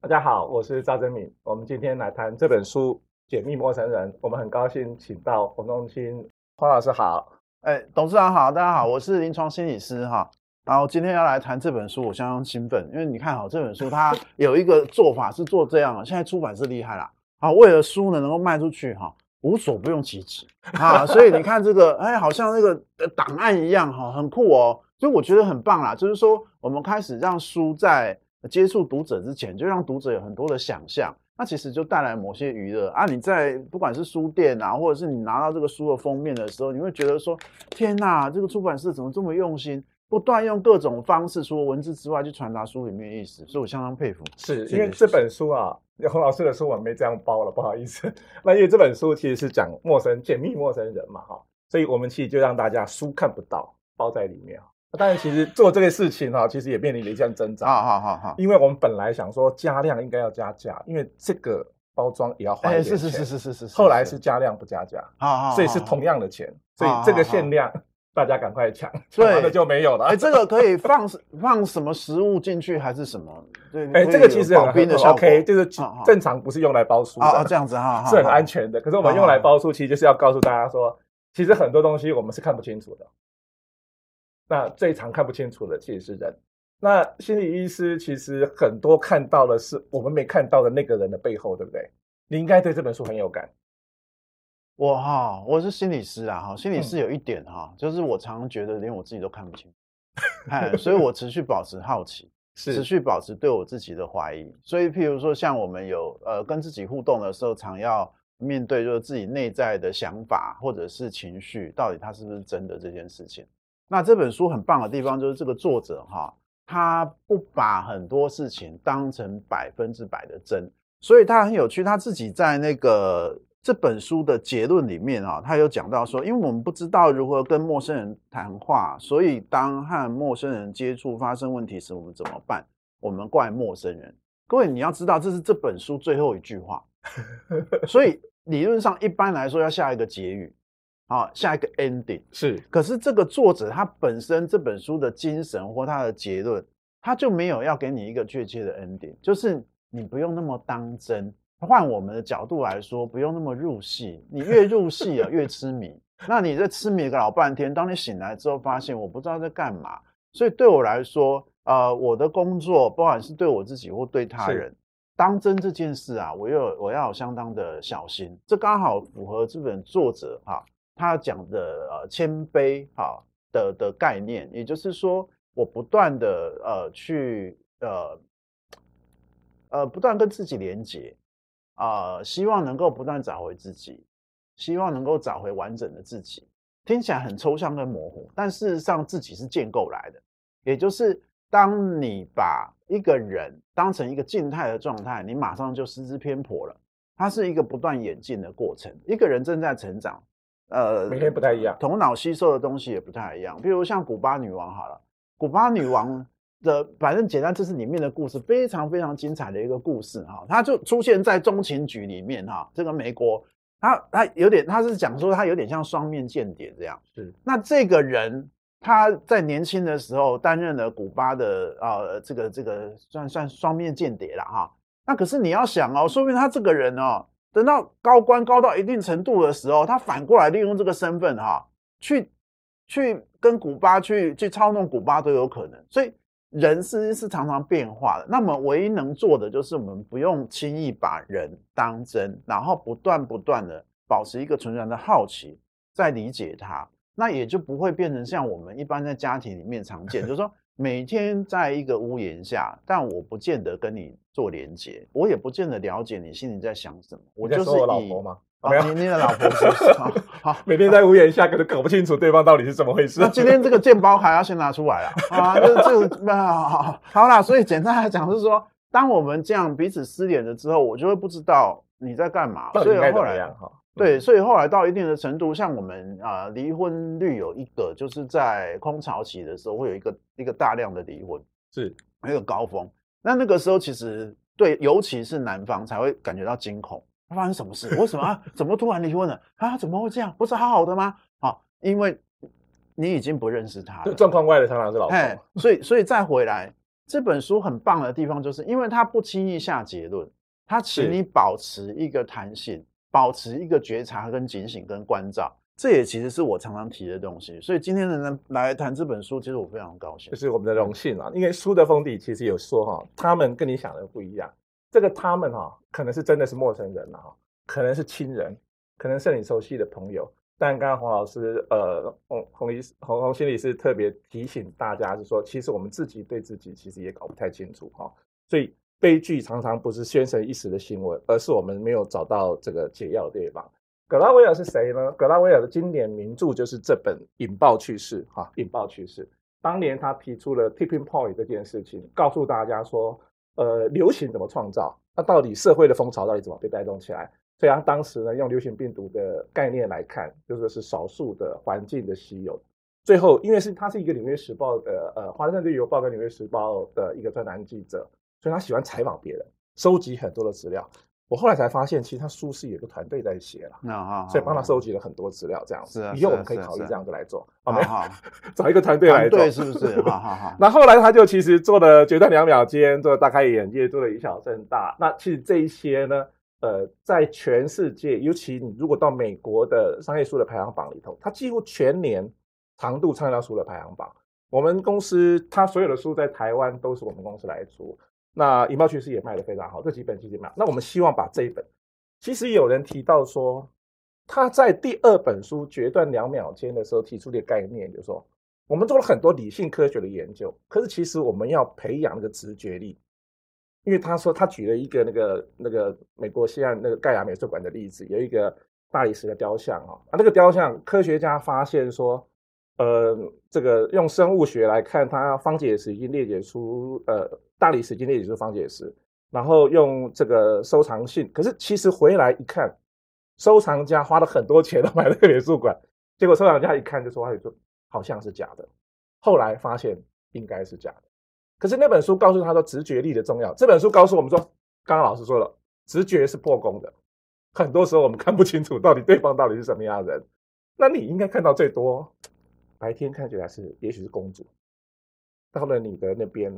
大家好，我是赵增敏。我们今天来谈这本书《解密陌生人》。我们很高兴请到黄宗钦黄老师好。哎，董事长好，大家好，我是临床心理师哈。然后今天要来谈这本书，我相当兴奋，因为你看好这本书，它 有一个做法是做这样。现在出版社厉害了，啊，为了书呢能够卖出去哈，无所不用其极 啊。所以你看这个，哎，好像那个档案一样哈，很酷哦。所以我觉得很棒啦，就是说我们开始让书在接触读者之前，就让读者有很多的想象。那其实就带来某些娱乐啊！你在不管是书店啊，或者是你拿到这个书的封面的时候，你会觉得说：天哪，这个出版社怎么这么用心，不断用各种方式，除了文字之外，去传达书里面的意思。所以我相当佩服。是因为这本书啊，洪老师的书我没这样包了，不好意思。那因为这本书其实是讲陌生、解密陌生人嘛，哈，所以我们其实就让大家书看不到，包在里面。但是其实做这个事情哈，其实也面临了一项挣扎。好好好好，因为我们本来想说加量应该要加价，因为这个包装也要花一点钱。是是是是是是。后来是加量不加价，好，所以是同样的钱，所以这个限量大家赶快抢，抢完了就没有了。哎，这个可以放 放什么食物进去还是什么？对，哎，这个其实很 OK，就是正常不是用来包书的，这样子哈，是很安全的。可是我们用来包书，其实就是要告诉大家说，其实很多东西我们是看不清楚的。那最常看不清楚的其实是人。那心理医师其实很多看到的是我们没看到的那个人的背后，对不对？你应该对这本书很有感。我哈，我是心理师啊，哈，心理师有一点哈，嗯、就是我常常觉得连我自己都看不清，哎，所以 我持续保持好奇，持续保持对我自己的怀疑。所以，譬如说，像我们有呃跟自己互动的时候，常要面对就是自己内在的想法或者是情绪，到底它是不是真的这件事情。那这本书很棒的地方就是这个作者哈，他不把很多事情当成百分之百的真，所以他很有趣。他自己在那个这本书的结论里面啊，他有讲到说，因为我们不知道如何跟陌生人谈话，所以当和陌生人接触发生问题时，我们怎么办？我们怪陌生人。各位你要知道，这是这本书最后一句话，所以理论上一般来说要下一个结语。好，下一个 ending 是，可是这个作者他本身这本书的精神或他的结论，他就没有要给你一个确切的 ending，就是你不用那么当真。换我们的角度来说，不用那么入戏，你越入戏啊越痴迷。那你在痴迷个老半天，当你醒来之后发现我不知道在干嘛，所以对我来说，呃，我的工作不管是对我自己或对他人，是当真这件事啊，我有我要有相当的小心。这刚好符合这本作者哈。他讲的呃谦卑哈的的概念，也就是说，我不断的呃去呃呃不断跟自己连接啊，希望能够不断找回自己，希望能够找回完整的自己。听起来很抽象跟模糊，但事实上自己是建构来的。也就是当你把一个人当成一个静态的状态，你马上就失之偏颇了。它是一个不断演进的过程，一个人正在成长。呃，每天不太一样，头脑吸收的东西也不太一样。比如像古巴女王好了，古巴女王的反正简单，这是里面的故事，非常非常精彩的一个故事哈。他就出现在中情局里面哈。这个美国，他他有点，他是讲说他有点像双面间谍这样。是，那这个人他在年轻的时候担任了古巴的呃这个这个算算双面间谍了哈。那可是你要想哦，说明他这个人哦。等到高官高到一定程度的时候，他反过来利用这个身份哈，去去跟古巴去去操弄古巴都有可能。所以人其实是常常变化的。那么唯一能做的就是我们不用轻易把人当真，然后不断不断的保持一个纯然的好奇，在理解他，那也就不会变成像我们一般在家庭里面常见，就是说。每天在一个屋檐下，但我不见得跟你做连接，我也不见得了解你心里在想什么。我就是我老婆吗？没有，你的老婆是不是？好，每天在屋檐下，可能搞不清楚对方到底是怎么回事。那今天这个健保卡要先拿出来啊啊！这这个好，好啦，所以简单来讲是说，当我们这样彼此失联了之后，我就会不知道你在干嘛。所以后来哈。对，所以后来到一定的程度，像我们啊，离婚率有一个，就是在空巢期的时候，会有一个一个大量的离婚，是一个高峰。那那个时候，其实对，尤其是男方才会感觉到惊恐，发生什么事？为什么啊？怎么突然离婚了？啊？怎么会这样？不是好好的吗？好，因为你已经不认识他了。状况外的常常是老公。所以，所以再回来，这本书很棒的地方，就是因为他不轻易下结论，他请你保持一个弹性，保持一个觉察、跟警醒、跟关照。这也其实是我常常提的东西。所以今天能来谈这本书，其实我非常高兴，这是我们的荣幸啊。因为书的封底其实有说哈，他们跟你想的不一样。这个他们哈，可能是真的是陌生人了哈，可能是亲人，可能是你熟悉的朋友。但刚刚洪老师，呃，洪洪医洪洪心理师特别提醒大家，是说，其实我们自己对自己其实也搞不太清楚哈。所以悲剧常常不是宣神一时的新闻，而是我们没有找到这个解药的地方。葛拉威尔是谁呢？葛拉威尔的经典名著就是这本《引爆趋势》哈，《引爆趋势》。当年他提出了 tipping point 这件事情，告诉大家说。呃，流行怎么创造？那到底社会的风潮到底怎么被带动起来？所以他当时呢，用流行病毒的概念来看，就是是少数的环境的稀有。最后，因为是他是一个《纽约时报》的呃，《华盛顿邮报》跟《纽约时报》的一个专栏记者，所以他喜欢采访别人，收集很多的资料。我后来才发现，其实他书是有个团队在写了，啊，所以帮他收集了很多资料，这样子。以后我们可以考虑这样子来做，好没好，找一个团队来做，是不是？好好好。那后来他就其实做了决断两秒间，做了大开眼界，做了以小胜大。那其实这一些呢，呃，在全世界，尤其你如果到美国的商业书的排行榜里头，他几乎全年长度畅销书的排行榜。我们公司他所有的书在台湾都是我们公司来出。那引爆趋势也卖得非常好，这几本其实卖。那我们希望把这一本，其实有人提到说，他在第二本书《决断两秒间》的时候提出的概念，就是说，我们做了很多理性科学的研究，可是其实我们要培养那个直觉力。因为他说他举了一个那个那个美国西岸那个盖亚美术馆的例子，有一个大理石的雕像啊，啊，那个雕像科学家发现说，呃，这个用生物学来看，它方解石已经裂解出呃。大理石已经裂解出方解石，然后用这个收藏性，可是其实回来一看，收藏家花了很多钱都买了个美术馆，结果收藏家一看就说：“他，就好像是假的。”后来发现应该是假的。可是那本书告诉他说直觉力的重要。这本书告诉我们说，刚刚老师说了，直觉是破功的。很多时候我们看不清楚到底对方到底是什么样的人。那你应该看到最多，白天看起来是也许是公主，到了你的那边。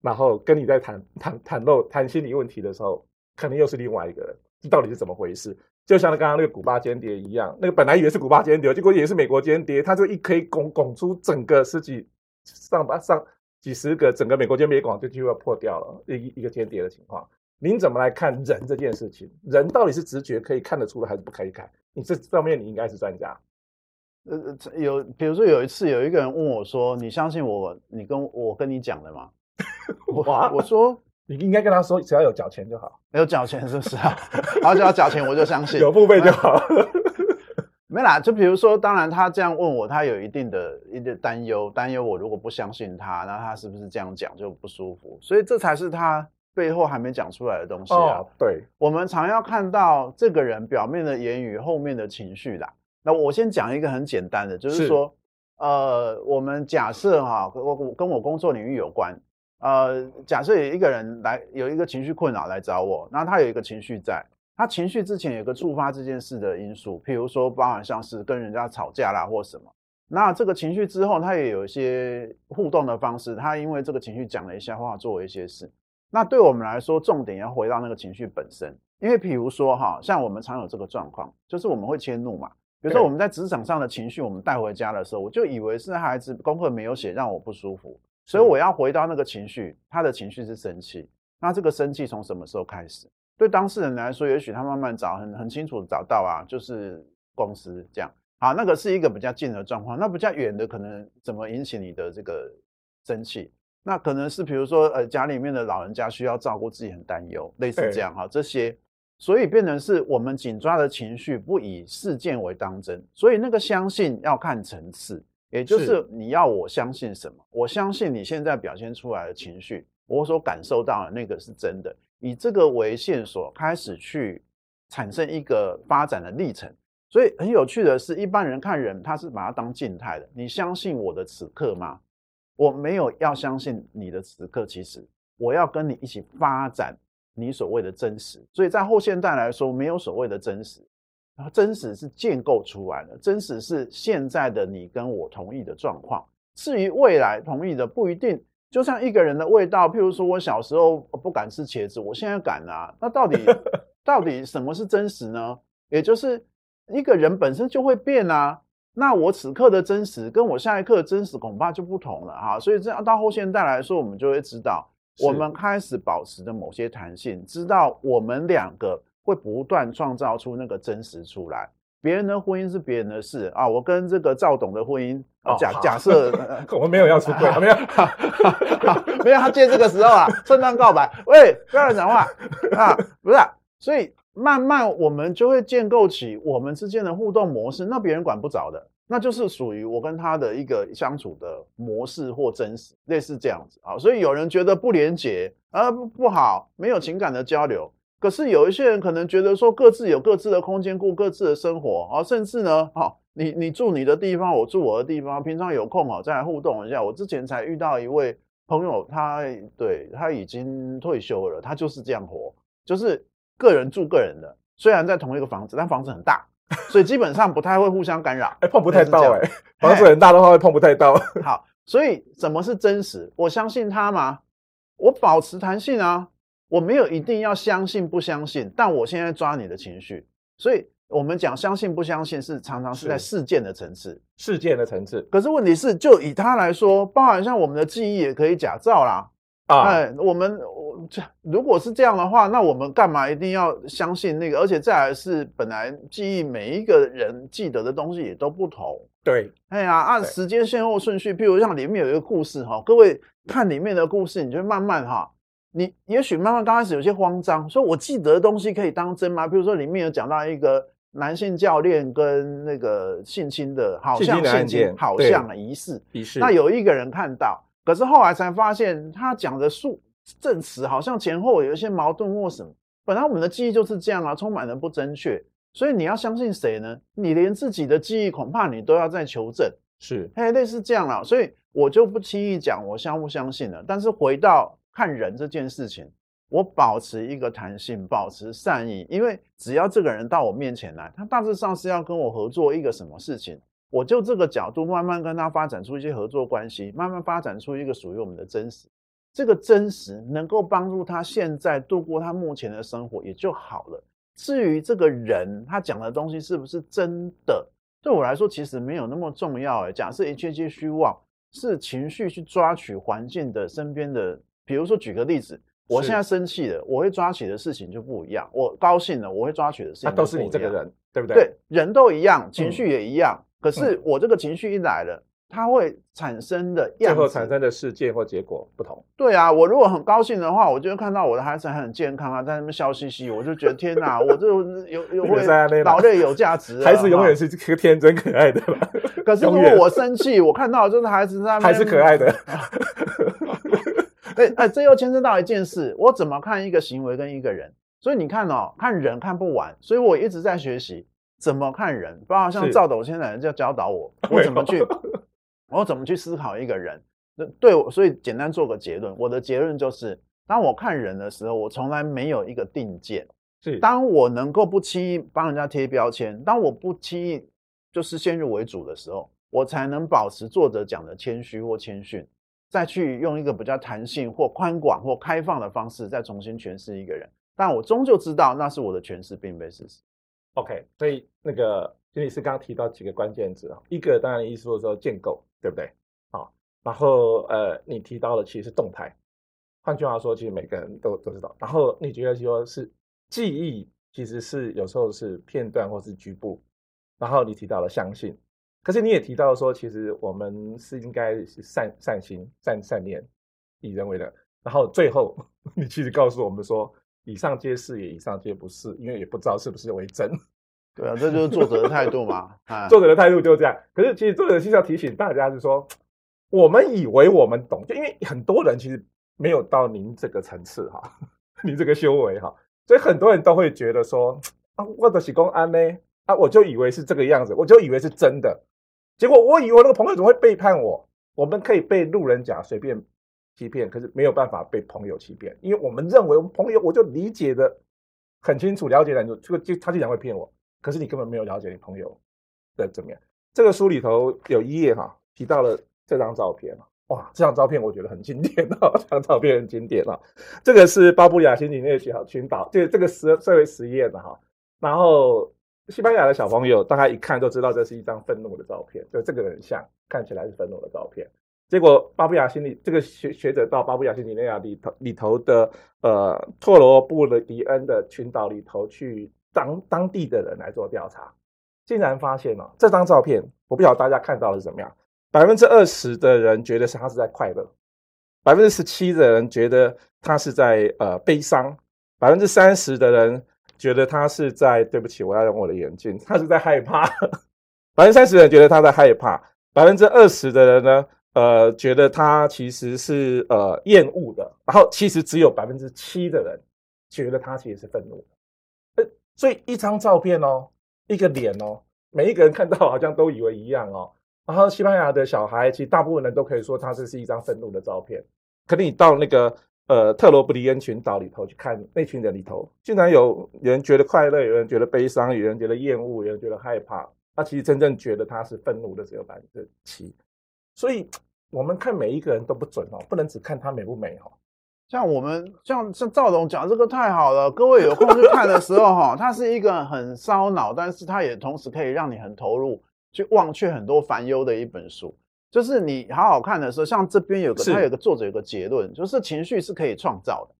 然后跟你在谈谈谈论谈心理问题的时候，可能又是另外一个人，这到底是怎么回事？就像刚刚那个古巴间谍一样，那个本来以为是古巴间谍，结果也是美国间谍，他就一可以拱拱出整个十几上百上几十个整个美国间谍网就就要破掉了一一个间谍的情况。您怎么来看人这件事情？人到底是直觉可以看得出来，还是不可以看？你这方面你应该是专家。呃，有比如说有一次有一个人问我说：“你相信我？你跟我跟你讲的吗？”我我说你应该跟他说，只要有缴钱就好，有缴钱是不是啊？然后只要缴钱，我就相信 有付费就好。没啦，就比如说，当然他这样问我，他有一定的一定担忧，担忧我如果不相信他，那他是不是这样讲就不舒服？所以这才是他背后还没讲出来的东西啊。哦、对，我们常要看到这个人表面的言语，后面的情绪啦。那我先讲一个很简单的，就是说，是呃，我们假设哈，我我跟我工作领域有关。呃，假设有一个人来有一个情绪困扰来找我，那他有一个情绪在，他情绪之前有一个触发这件事的因素，譬如说包含像是跟人家吵架啦或什么，那这个情绪之后他也有一些互动的方式，他因为这个情绪讲了一些话，做了一些事，那对我们来说，重点要回到那个情绪本身，因为譬如说哈，像我们常有这个状况，就是我们会迁怒嘛，比如说我们在职场上的情绪，我们带回家的时候，我就以为是孩子功课没有写让我不舒服。所以我要回到那个情绪，他的情绪是生气。那这个生气从什么时候开始？对当事人来说，也许他慢慢找，很很清楚找到啊，就是公司这样。好，那个是一个比较近的状况。那比较远的，可能怎么引起你的这个生气？那可能是比如说，呃，家里面的老人家需要照顾，自己很担忧，类似这样哈。这些，所以变成是我们紧抓的情绪，不以事件为当真。所以那个相信要看层次。也就是你要我相信什么？我相信你现在表现出来的情绪，我所感受到的那个是真的。以这个为线索，开始去产生一个发展的历程。所以很有趣的是，一般人看人，他是把它当静态的。你相信我的此刻吗？我没有要相信你的此刻，其实我要跟你一起发展你所谓的真实。所以在后现代来说，没有所谓的真实，然后真实是建构出来的，真实是现在的你跟我同意的状况。至于未来同意的不一定。就像一个人的味道，譬如说我小时候不敢吃茄子，我现在敢啊。那到底 到底什么是真实呢？也就是一个人本身就会变啊。那我此刻的真实跟我下一刻的真实恐怕就不同了哈。所以这样到后现代来说，我们就会知道，我们开始保持着某些弹性，知道我们两个会不断创造出那个真实出来。别人的婚姻是别人的事啊，我跟这个赵董的婚姻，哦、假假设 我们没有要出柜，没有，没有，他借这个时候啊，圣诞告白，喂，不要乱讲话啊，不是、啊，所以慢慢我们就会建构起我们之间的互动模式，那别人管不着的，那就是属于我跟他的一个相处的模式或真实，类似这样子啊，所以有人觉得不连结啊不好，没有情感的交流。可是有一些人可能觉得说，各自有各自的空间，过各自的生活啊，甚至呢，好，你你住你的地方，我住我的地方，平常有空啊，再来互动一下。我之前才遇到一位朋友，他对他已经退休了，他就是这样活，就是个人住个人的，虽然在同一个房子，但房子很大，所以基本上不太会互相干扰，哎，碰不太到哎，房子很大的话会碰不太到。好，所以什么是真实？我相信他吗？我保持弹性啊。我没有一定要相信不相信，但我现在抓你的情绪，所以我们讲相信不相信是常常是在事件的层次，事件的层次。可是问题是，就以他来说，包含像我们的记忆也可以假造啦。啊，哎，我们这如果是这样的话，那我们干嘛一定要相信那个？而且再来是本来记忆每一个人记得的东西也都不同。对，哎呀，按时间先后顺序，譬如像里面有一个故事哈，各位看里面的故事，你就慢慢哈。你也许慢慢刚开始有些慌张，说我记得的东西可以当真吗？比如说里面有讲到一个男性教练跟那个性侵的，好像性侵，好像疑似疑似。那有一个人看到，可是后来才发现他讲的数证词好像前后有一些矛盾或什么。本来我们的记忆就是这样啊，充满了不正确。所以你要相信谁呢？你连自己的记忆恐怕你都要再求证。是，嘿，类似这样了。所以我就不轻易讲我相不相信了。但是回到。看人这件事情，我保持一个弹性，保持善意，因为只要这个人到我面前来，他大致上是要跟我合作一个什么事情，我就这个角度慢慢跟他发展出一些合作关系，慢慢发展出一个属于我们的真实。这个真实能够帮助他现在度过他目前的生活也就好了。至于这个人他讲的东西是不是真的，对我来说其实没有那么重要。诶，假设一切皆虚妄，是情绪去抓取环境的身边的。比如说，举个例子，我现在生气了，我会抓取的事情就不一样；我高兴了，我会抓取的事情就不一样。都是你这个人，对不对？对，人都一样，情绪也一样。嗯、可是我这个情绪一来了，它会产生的样子，最后产生的事件或结果不同。对啊，我如果很高兴的话，我就会看到我的孩子还很健康啊，在那边笑嘻嘻，我就觉得天哪，我这有有会劳累有价值，孩子永远是个天真可爱的。可是如果我生气，我看到就是孩子在那边还是可爱的。哎哎，这又牵涉到一件事，我怎么看一个行为跟一个人？所以你看哦，看人看不完，所以我一直在学习怎么看人。包括像赵董现在人就教导我，我怎么去，我怎么去思考一个人。对我，所以简单做个结论，我的结论就是，当我看人的时候，我从来没有一个定见。是，当我能够不轻易帮人家贴标签，当我不轻易就是先入为主的时候，我才能保持作者讲的谦虚或谦逊。再去用一个比较弹性或宽广或开放的方式，再重新诠释一个人，但我终究知道那是我的诠释，并非事实。OK，所以那个金律师刚刚提到几个关键字啊，一个当然意思说说建构，对不对？好，然后呃，你提到的其实是动态，换句话说，其实每个人都都知道。然后你觉得说是记忆，其实是有时候是片段或是局部，然后你提到了相信。可是你也提到说，其实我们是应该是善善心、善善念，以人为本。然后最后，你其实告诉我们说，以上皆是也，以上皆不是，因为也不知道是不是为真。对啊，这就是作者的态度嘛。作者的态度就是这样。可是其实作者是要提醒大家，是说，我们以为我们懂，就因为很多人其实没有到您这个层次哈，您这个修为哈，所以很多人都会觉得说，啊，我的喜公安呢，啊，我就以为是这个样子，我就以为是真的。结果我以为那个朋友怎么会背叛我？我们可以被路人甲随便欺骗，可是没有办法被朋友欺骗，因为我们认为我们朋友我就理解的很清楚，了解的就这个就他经常会骗我，可是你根本没有了解你朋友的怎么样。这个书里头有一页哈提到了这张照片哇，这张照片我觉得很经典哦，这张照片很经典啊。这个是巴布亚新几内亚群岛，这这个实社会实验的哈。然后西班牙的小朋友大概一看都知道这是一张愤怒的照片，就这个人像看起来是愤怒的照片。结果巴布亚新几这个学学者到巴布亚新几内亚里头里头的呃托罗布的迪恩的群岛里头去当当地的人来做调查，竟然发现哦，这张照片我不晓得大家看到的是怎么样。百分之二十的人觉得是他是在快乐，百分之十七的人觉得他是在呃悲伤，百分之三十的人觉得他是在对不起，我要用我的眼镜，他是在害怕。百分之三十的人觉得他在害怕，百分之二十的人呢，呃，觉得他其实是呃厌恶的，然后其实只有百分之七的人觉得他其实是愤怒的。所以一张照片哦，一个脸哦，每一个人看到 好像都以为一样哦。然后西班牙的小孩，其实大部分人都可以说，他这是一张愤怒的照片。可是你到那个呃特罗布里恩群岛里头去看，那群人里头，竟然有人觉得快乐，有人觉得悲伤，有人觉得厌恶，有人觉得害怕。他其实真正觉得他是愤怒的只有百分之七。所以我们看每一个人都不准哦，不能只看他美不美哦。像我们像像赵总讲这个太好了，各位有空去看的时候哈，它是一个很烧脑，但是它也同时可以让你很投入。去忘却很多烦忧的一本书，就是你好好看的时候，像这边有个，它有个作者有个结论，就是情绪是可以创造的，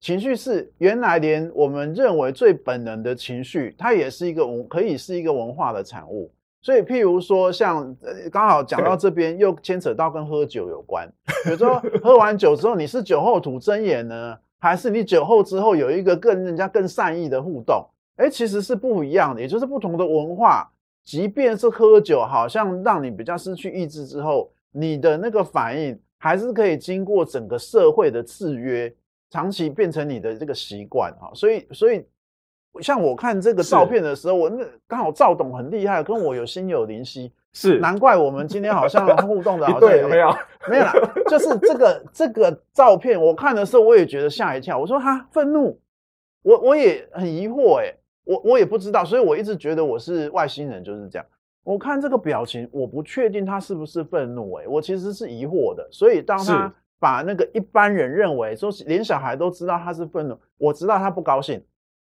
情绪是原来连我们认为最本能的情绪，它也是一个文，可以是一个文化的产物。所以，譬如说，像刚好讲到这边，又牵扯到跟喝酒有关。比如说，喝完酒之后，你是酒后吐真言呢，还是你酒后之后有一个更人家更善意的互动？哎，其实是不一样的，也就是不同的文化。即便是喝酒，好像让你比较失去意志之后，你的那个反应还是可以经过整个社会的制约，长期变成你的这个习惯哈。所以，所以像我看这个照片的时候，我那刚好赵董很厉害，跟我有心有灵犀，是 难怪我们今天好像互动的 好像有没有没有啦，就是这个这个照片，我看的时候我也觉得吓一跳，我说哈愤怒，我我也很疑惑哎。我我也不知道，所以我一直觉得我是外星人，就是这样。我看这个表情，我不确定他是不是愤怒，欸，诶我其实是疑惑的。所以当他把那个一般人认为说连小孩都知道他是愤怒，我知道他不高兴，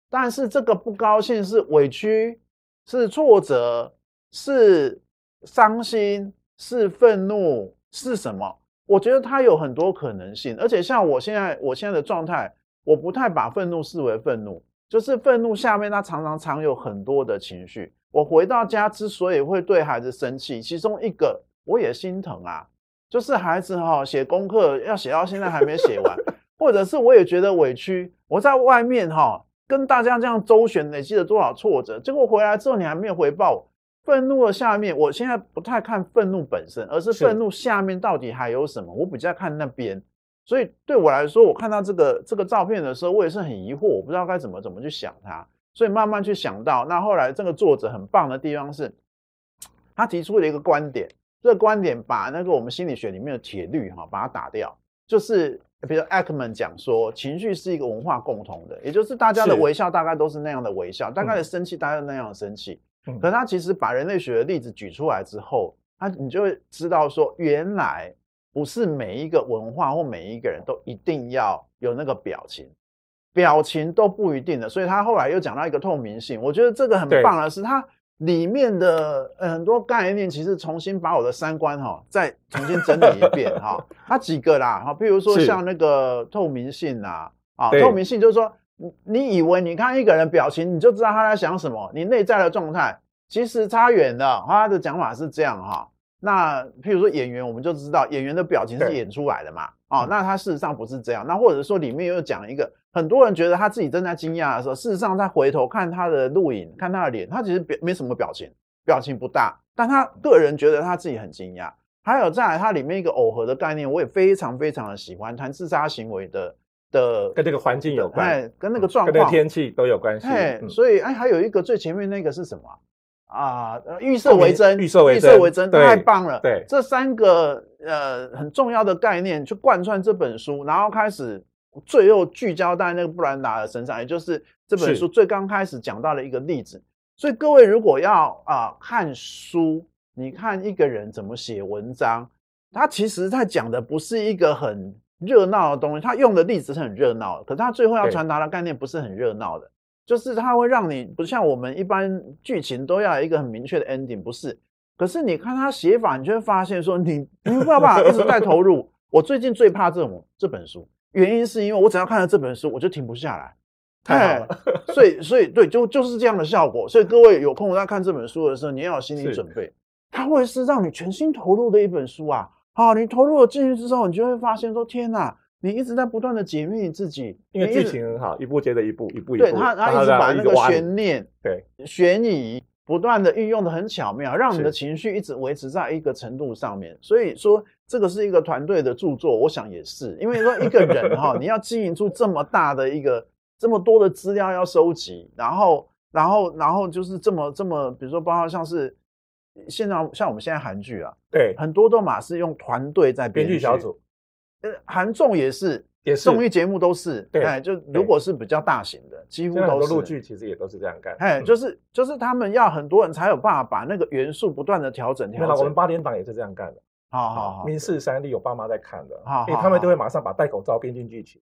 但是这个不高兴是委屈，是挫折，是伤心，是愤怒，是什么？我觉得它有很多可能性，而且像我现在我现在的状态，我不太把愤怒视为愤怒。就是愤怒下面，他常常藏有很多的情绪。我回到家之所以会对孩子生气，其中一个我也心疼啊，就是孩子哈写功课要写到现在还没写完，或者是我也觉得委屈。我在外面哈跟大家这样周旋，累积了多少挫折，结果回来之后你还没有回报我。愤怒的下面，我现在不太看愤怒本身，而是愤怒下面到底还有什么？我比较看那边。所以对我来说，我看到这个这个照片的时候，我也是很疑惑，我不知道该怎么怎么去想它。所以慢慢去想到，那后来这个作者很棒的地方是，他提出了一个观点，这个观点把那个我们心理学里面的铁律哈把它打掉，就是比如 Ekman 讲说，情绪是一个文化共同的，也就是大家的微笑大概都是那样的微笑，大概的生气大概是那样的生气。可是他其实把人类学的例子举出来之后，他你就会知道说，原来。不是每一个文化或每一个人都一定要有那个表情，表情都不一定的。所以他后来又讲到一个透明性，我觉得这个很棒的是，它里面的很多概念其实重新把我的三观哈再重新整理一遍哈。它几个啦哈，比如说像那个透明性啊啊，透明性就是说，你以为你看一个人表情，你就知道他在想什么，你内在的状态其实差远了。他的讲法是这样哈。那譬如说演员，我们就知道演员的表情是演出来的嘛？哦，那他事实上不是这样。那或者说里面又讲一个，很多人觉得他自己正在惊讶的时候，事实上他回头看他的录影，看他的脸，他其实表没什么表情，表情不大，但他个人觉得他自己很惊讶。还有再来，它里面一个耦合的概念，我也非常非常的喜欢，谈自杀行为的的跟这个环境有关，跟那个状况、跟那个天气都有关系。嘿，所以哎，还有一个最前面那个是什么？啊，预设为真，预设为预设为真，太棒了。对，这三个呃很重要的概念去贯穿这本书，然后开始最后聚焦在那个布兰达的身上，也就是这本书最刚开始讲到的一个例子。所以各位如果要啊、呃、看书，你看一个人怎么写文章，他其实在讲的不是一个很热闹的东西，他用的例子是很热闹的，可是他最后要传达的概念不是很热闹的。就是它会让你不像我们一般剧情都要有一个很明确的 ending，不是？可是你看他写法，你就会发现说你你没有办法一直在投入。我最近最怕这种这本书，原因是因为我只要看了这本书，我就停不下来。太好了，所以所以对，就就是这样的效果。所以各位有空在看这本书的时候，你要有心理准备，它会是让你全心投入的一本书啊。好，你投入了进去之后，你就会发现说天哪！你一直在不断的解密你自己，因为剧情很好，一步接着一部，一步一步。对他，他一直把那个悬念、对悬疑不断的运用的很巧妙，让你的情绪一直维持在一个程度上面。所以说，这个是一个团队的著作，我想也是，因为说一个人哈，你要经营出这么大的一个这么多的资料要收集，然后，然后，然后就是这么这么，比如说包括像是现在像我们现在韩剧啊，对，很多都马是用团队在编剧小组。韩综也是，也是综艺节目都是，对，哎，就如果是比较大型的，几乎都是。陆剧其实也都是这样干，哎，就是就是他们要很多人才有办法把那个元素不断的调整调整。我们八点档也是这样干的，好好好，民事三立有爸妈在看的，好，他们就会马上把戴口罩编进剧情，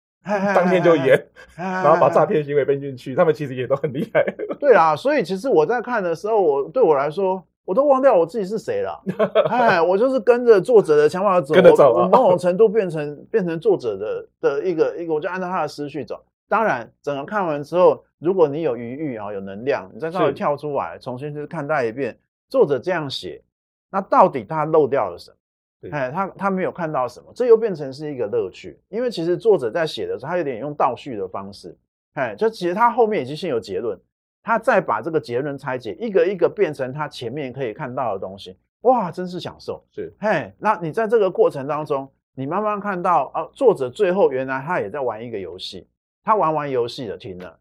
当天就演，然后把诈骗行为编进去，他们其实也都很厉害。对啊，所以其实我在看的时候，我对我来说。我都忘掉我自己是谁了，哎，我就是跟着作者的想法走，跟着走，我某种程度变成变成作者的的一个一个，我就按照他的思绪走。当然，整个看完之后，如果你有余裕啊，有能量，你再稍微跳出来，重新去看待一遍作者这样写，那到底他漏掉了什么？哎，他他没有看到什么，这又变成是一个乐趣，因为其实作者在写的时候，他有点用倒叙的方式，哎，就其实他后面已经先有结论。他再把这个结论拆解，一个一个变成他前面可以看到的东西，哇，真是享受。是，嘿，那你在这个过程当中，你慢慢看到啊，作者最后原来他也在玩一个游戏，他玩完游戏了，停了。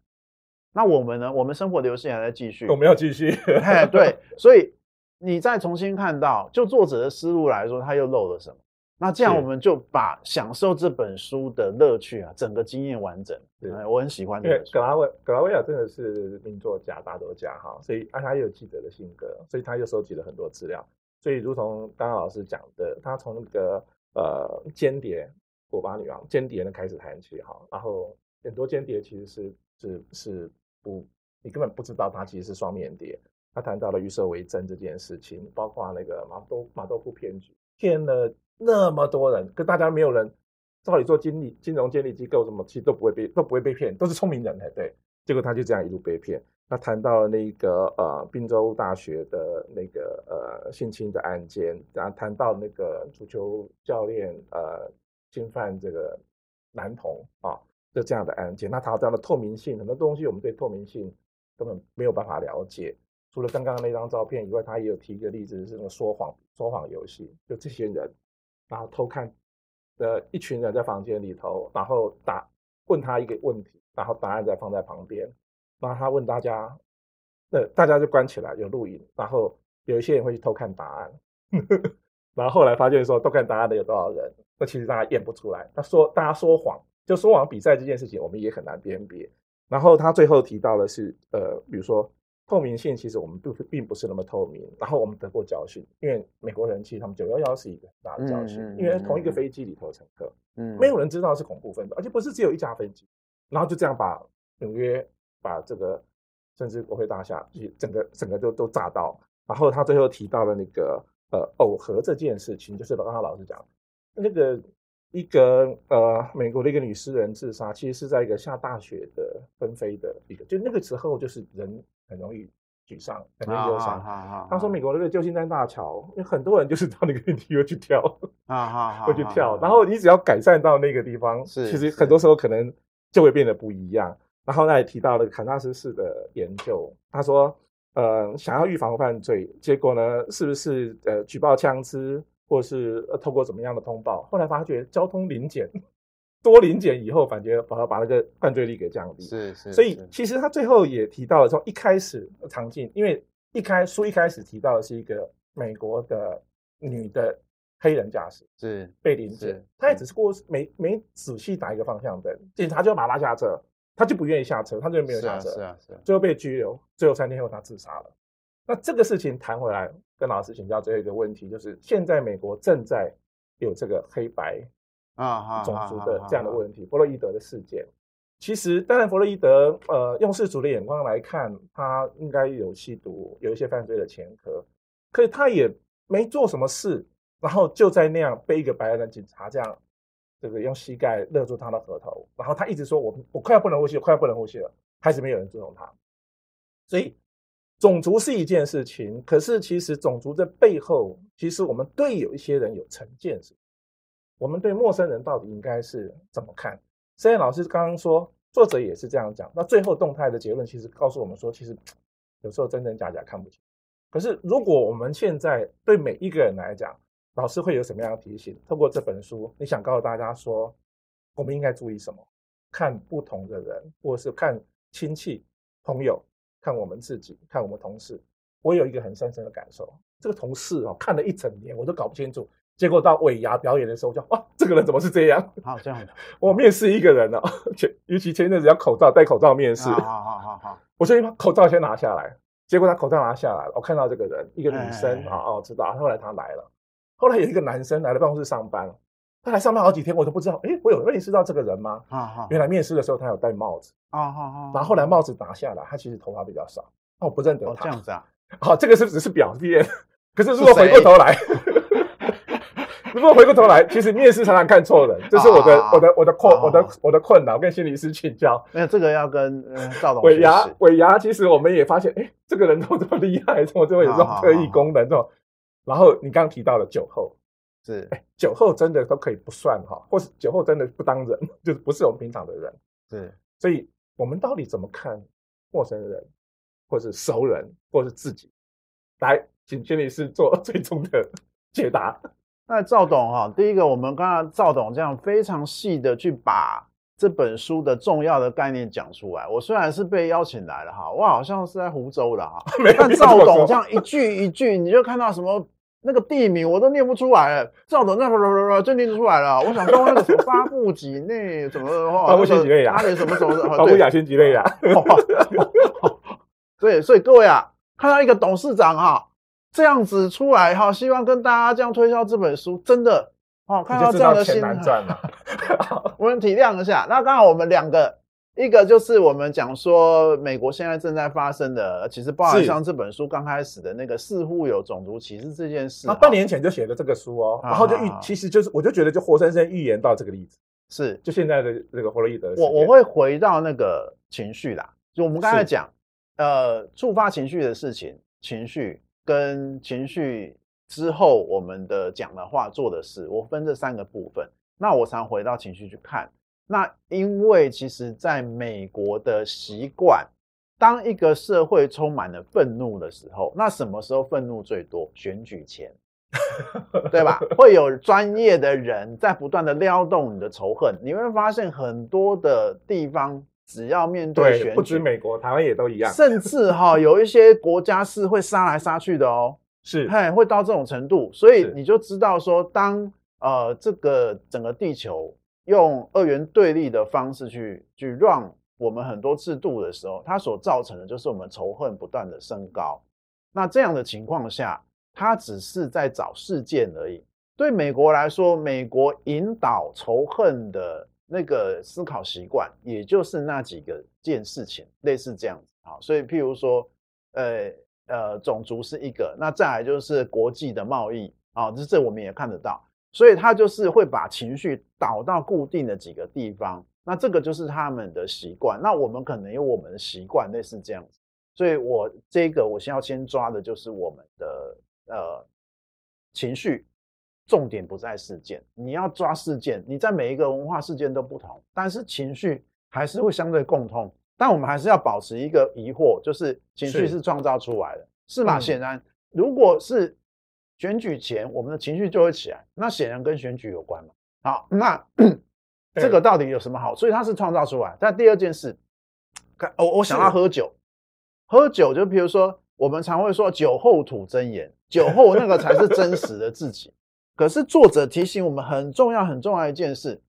那我们呢？我们生活的游戏还在继续，我们要继续。嘿，对，所以你再重新看到，就作者的思路来说，他又漏了什么？那这样我们就把享受这本书的乐趣啊，整个经验完整。对，我很喜欢这本书。格拉维格拉维尔真的是名作家、大作家哈，所以啊，他又有记者的性格，所以他又收集了很多资料。所以，如同刚刚老师讲的，他从那个呃间谍古巴女王间谍呢开始谈起哈，然后很多间谍其实是是是不，你根本不知道他其实是双面谍。他谈到了预设为真这件事情，包括那个马多马多夫骗局骗了。那么多人，跟大家没有人，照理说金利金融监理机构什么，其实都不会被都不会被骗，都是聪明人才对。结果他就这样一路被骗。他谈到了那个呃宾州大学的那个呃性侵的案件，然后谈到那个足球教练呃侵犯这个男童啊，就这样的案件。那谈到了透明性，很多东西我们对透明性根本没有办法了解。除了刚刚那张照片以外，他也有提一个例子，是那个说谎说谎游戏，就这些人。然后偷看的一群人在房间里头，然后答问他一个问题，然后答案再放在旁边，然后他问大家，呃，大家就关起来有录影，然后有一些人会去偷看答案，然后后来发现说偷看答案的有多少人，那其实大家验不出来。他说大家说谎，就说谎比赛这件事情，我们也很难辨别。然后他最后提到的是，呃，比如说。透明性其实我们并并不是那么透明，然后我们得过教训，因为美国人其实他们九幺幺是一个很大的教训，嗯嗯嗯、因为同一个飞机里头的乘客，嗯，没有人知道是恐怖分子，而且不是只有一架飞机，然后就这样把纽约把这个甚至国会大厦整个整个都都炸到，然后他最后提到了那个呃耦合这件事情，就是刚刚老师讲那个。一个呃，美国的一个女诗人自杀，其实是在一个下大雪的纷飞的一个，就那个时候就是人很容易沮丧，很容易忧伤。他说美国那个旧金山大桥，有很多人就是到那个地方去跳，啊会去跳。然后你只要改善到那个地方，是其实很多时候可能就会变得不一样。然后他也提到了坎萨斯市的研究，他说呃，想要预防犯罪，结果呢，是不是呃举报枪支？或是呃，透过怎么样的通报，后来发觉交通临检多临检以后，反觉把它把那个犯罪率给降低。是是，所以其实他最后也提到了从，一开始场景，因为一开书一开始提到的是一个美国的女的黑人驾驶，是贝林姐，她也只是过没没仔细打一个方向灯，警察就要把她拉下车，她就不愿意下车，她就没有下车，是啊是啊，最后被拘留，最后三天后她自杀了。那这个事情谈回来，跟老师请教最后一个问题，就是现在美国正在有这个黑白啊种族的这样的问题，弗洛伊德的事件。其实，当然，弗洛伊德，呃，用世俗的眼光来看，他应该有吸毒，有一些犯罪的前科，可是他也没做什么事，然后就在那样被一个白人的警察这样，这个用膝盖勒住他的额头，然后他一直说我我快要不能呼吸，快要不能呼吸了，还是没有人尊重他。所以，种族是一件事情，可是其实种族的背后，其实我们对有一些人有成见，是，我们对陌生人到底应该是怎么看？虽然老师刚刚说，作者也是这样讲，那最后动态的结论其实告诉我们说，其实有时候真真假假看不清。可是如果我们现在对每一个人来讲，老师会有什么样的提醒？透过这本书，你想告诉大家说，我们应该注意什么？看不同的人，或是看亲戚、朋友，看我们自己，看我们同事。我有一个很深深的感受，这个同事哦，看了一整年，我都搞不清楚。结果到尾牙表演的时候，就哇，这个人怎么是这样？好，这样的。我面试一个人 呢、尤其前一阵子要口罩戴口罩面试。好好好好，我先把口罩先拿下来。结果他口罩拿下来了，我看到这个人，一个女生啊，哦，知道。后来他来了，后来有一个男生来了办公室上班，他来上班好几天，我都不知道。哎，我有认识到这个人吗？啊哈，原来面试的时候他有戴帽子。啊哈哈，然后后来帽子拿下来，他其实头发比较少。哦，我不认得他。这样子啊？好，这个是只是表面。可是如果回过头来。如果回过头来，其实面试常常看错人，这是我的我的我的困我的我的困扰，跟心理师请教。没有这个要跟赵董。尾牙尾牙，其实我们也发现，哎，这个人怎么这么厉害，怎么这么有这种特异功能？这种。然后你刚刚提到了酒后，是哎，酒后真的都可以不算哈，或是酒后真的不当人，就是不是我们平常的人。是，所以我们到底怎么看陌生人，或是熟人，或是自己？来，请心理师做最终的解答。那赵董哈，第一个，我们刚刚赵董这样非常细的去把这本书的重要的概念讲出来。我虽然是被邀请来了哈，我好像是在湖州的哈，但赵董这样一句一句，你就看到什么那个地名我都念不出来了。赵董那不不不就念出来了。我想说那个什么巴布几内什么的话，巴布新几内亚，哪里什么什么巴布亚新几内亚。对，所以各位啊，看到一个董事长哈。这样子出来哈，希望跟大家这样推销这本书，真的哦，看到这样的心，我们体谅一下。那刚好我们两个，一个就是我们讲说美国现在正在发生的，其实包含像这本书刚开始的那个似乎有种族歧视这件事，他半年前就写了这个书哦，然后就预，其实就是我就觉得就活生生预言到这个例子，是。就现在的这个弗洛伊德，我我会回到那个情绪啦，就我们刚才讲，呃，触发情绪的事情，情绪。跟情绪之后，我们的讲的话、做的事，我分这三个部分。那我常回到情绪去看。那因为其实在美国的习惯，当一个社会充满了愤怒的时候，那什么时候愤怒最多？选举前，对吧？会有专业的人在不断的撩动你的仇恨。你会发现很多的地方。只要面对选举，不止美国，台湾也都一样。甚至哈，有一些国家是会杀来杀去的哦，是，嘿，会到这种程度。所以你就知道说，当呃这个整个地球用二元对立的方式去去让我们很多制度的时候，它所造成的就是我们仇恨不断的升高。那这样的情况下，它只是在找事件而已。对美国来说，美国引导仇恨的。那个思考习惯，也就是那几个件事情，类似这样子啊。所以，譬如说，呃呃，种族是一个，那再来就是国际的贸易啊，这这我们也看得到。所以，他就是会把情绪导到固定的几个地方，那这个就是他们的习惯。那我们可能有我们的习惯，类似这样子。所以我这个我先要先抓的就是我们的呃情绪。重点不在事件，你要抓事件。你在每一个文化事件都不同，但是情绪还是会相对共通。但我们还是要保持一个疑惑，就是情绪是创造出来的，是，是吗？显然，如果是选举前，我们的情绪就会起来，那显然跟选举有关嘛。好，那 这个到底有什么好？所以它是创造出来。但第二件事，我我想要喝酒，喝酒就比如说我们常会说酒后吐真言，酒后那个才是真实的自己。可是作者提醒我们很重要很重要一件事，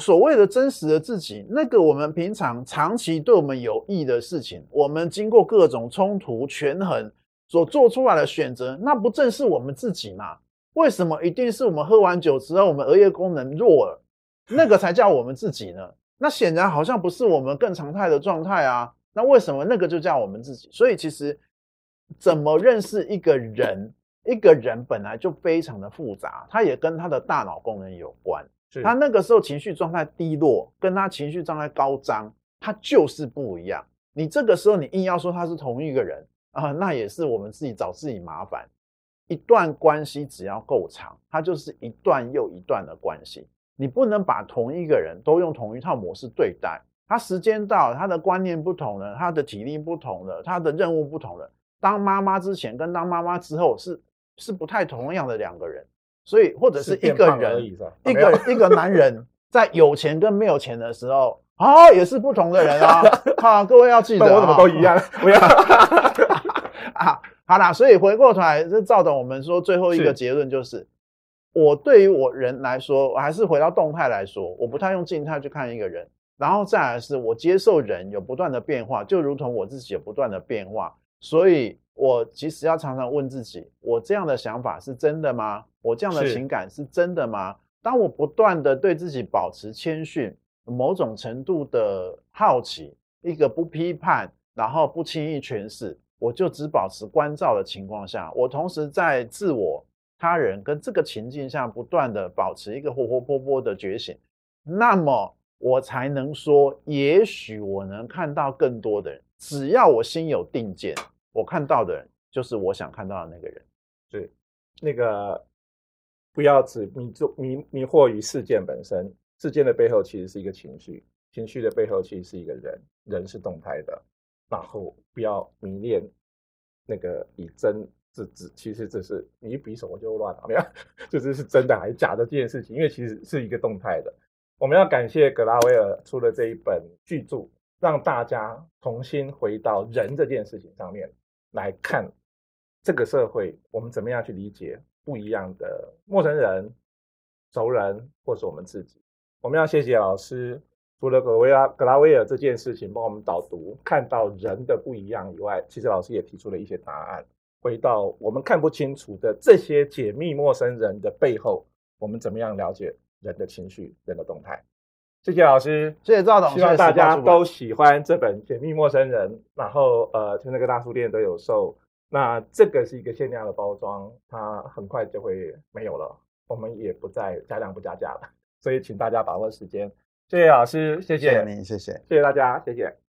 所谓的真实的自己，那个我们平常长期对我们有益的事情，我们经过各种冲突权衡所做出来的选择，那不正是我们自己吗？为什么一定是我们喝完酒之后，我们额叶功能弱了，那个才叫我们自己呢？那显然好像不是我们更常态的状态啊。那为什么那个就叫我们自己？所以其实怎么认识一个人？一个人本来就非常的复杂，他也跟他的大脑功能有关。他那个时候情绪状态低落，跟他情绪状态高涨，他就是不一样。你这个时候你硬要说他是同一个人啊，那也是我们自己找自己麻烦。一段关系只要够长，它就是一段又一段的关系。你不能把同一个人都用同一套模式对待。他时间到，他的观念不同了，他的体力不同了，他的任务不同了。当妈妈之前跟当妈妈之后是。是不太同样的两个人，所以或者是一个人，一个一个男人 在有钱跟没有钱的时候啊，也是不同的人啊。好，各位要记得，我怎么都一样？不要 啊！好啦，所以回过头来，这照着我们说最后一个结论，就是我对于我人来说，我还是回到动态来说，我不太用静态去看一个人，然后再来是我接受人有不断的变化，就如同我自己有不断的变化，所以。我其实要常常问自己：我这样的想法是真的吗？我这样的情感是真的吗？当我不断的对自己保持谦逊，某种程度的好奇，一个不批判，然后不轻易诠释，我就只保持关照的情况下，我同时在自我、他人跟这个情境下不断的保持一个活活泼泼的觉醒，那么我才能说，也许我能看到更多的人，只要我心有定见。我看到的人就是我想看到的那个人，对，那个不要只迷住迷迷惑于事件本身，事件的背后其实是一个情绪，情绪的背后其实是一个人，人是动态的，然后不要迷恋那个以真制止，其实这是你一比手我就乱了，没有，这是是真的还是假的这件事情，因为其实是一个动态的。我们要感谢格拉威尔出了这一本巨著，让大家重新回到人这件事情上面。来看这个社会，我们怎么样去理解不一样的陌生人、熟人，或是我们自己？我们要谢谢老师，除了格威拉格拉威尔这件事情帮我们导读，看到人的不一样以外，其实老师也提出了一些答案。回到我们看不清楚的这些解密陌生人的背后，我们怎么样了解人的情绪、人的动态？谢谢老师，谢谢赵总，希望大家都喜欢这本《解密陌生人》，然后呃，全那个大书店都有售。那这个是一个限量的包装，它很快就会没有了，我们也不再加量不加价了，所以请大家把握时间。谢谢老师，谢谢，谢谢您，谢谢，谢谢大家，谢谢。